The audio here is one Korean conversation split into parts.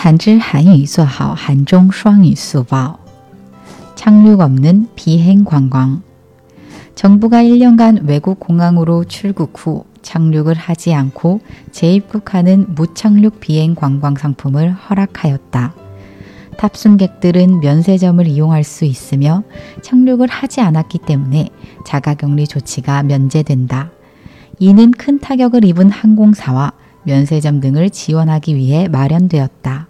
한줄 한유做好 한종 수학유 수보 착륙 없는 비행 관광 정부가 1년간 외국 공항으로 출국 후 착륙을 하지 않고 재입국하는 무착륙 비행 관광 상품을 허락하였다. 탑승객들은 면세점을 이용할 수 있으며 착륙을 하지 않았기 때문에 자가격리 조치가 면제된다. 이는 큰 타격을 입은 항공사와 면세점 등을 지원하기 위해 마련되었다.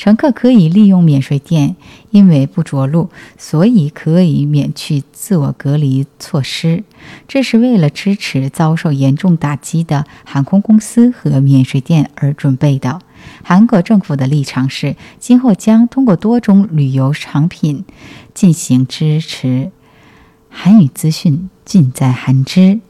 乘客可以利用免税店，因为不着陆，所以可以免去自我隔离措施。这是为了支持遭受严重打击的航空公司和免税店而准备的。韩国政府的立场是，今后将通过多种旅游产品进行支持。韩语资讯尽在韩知。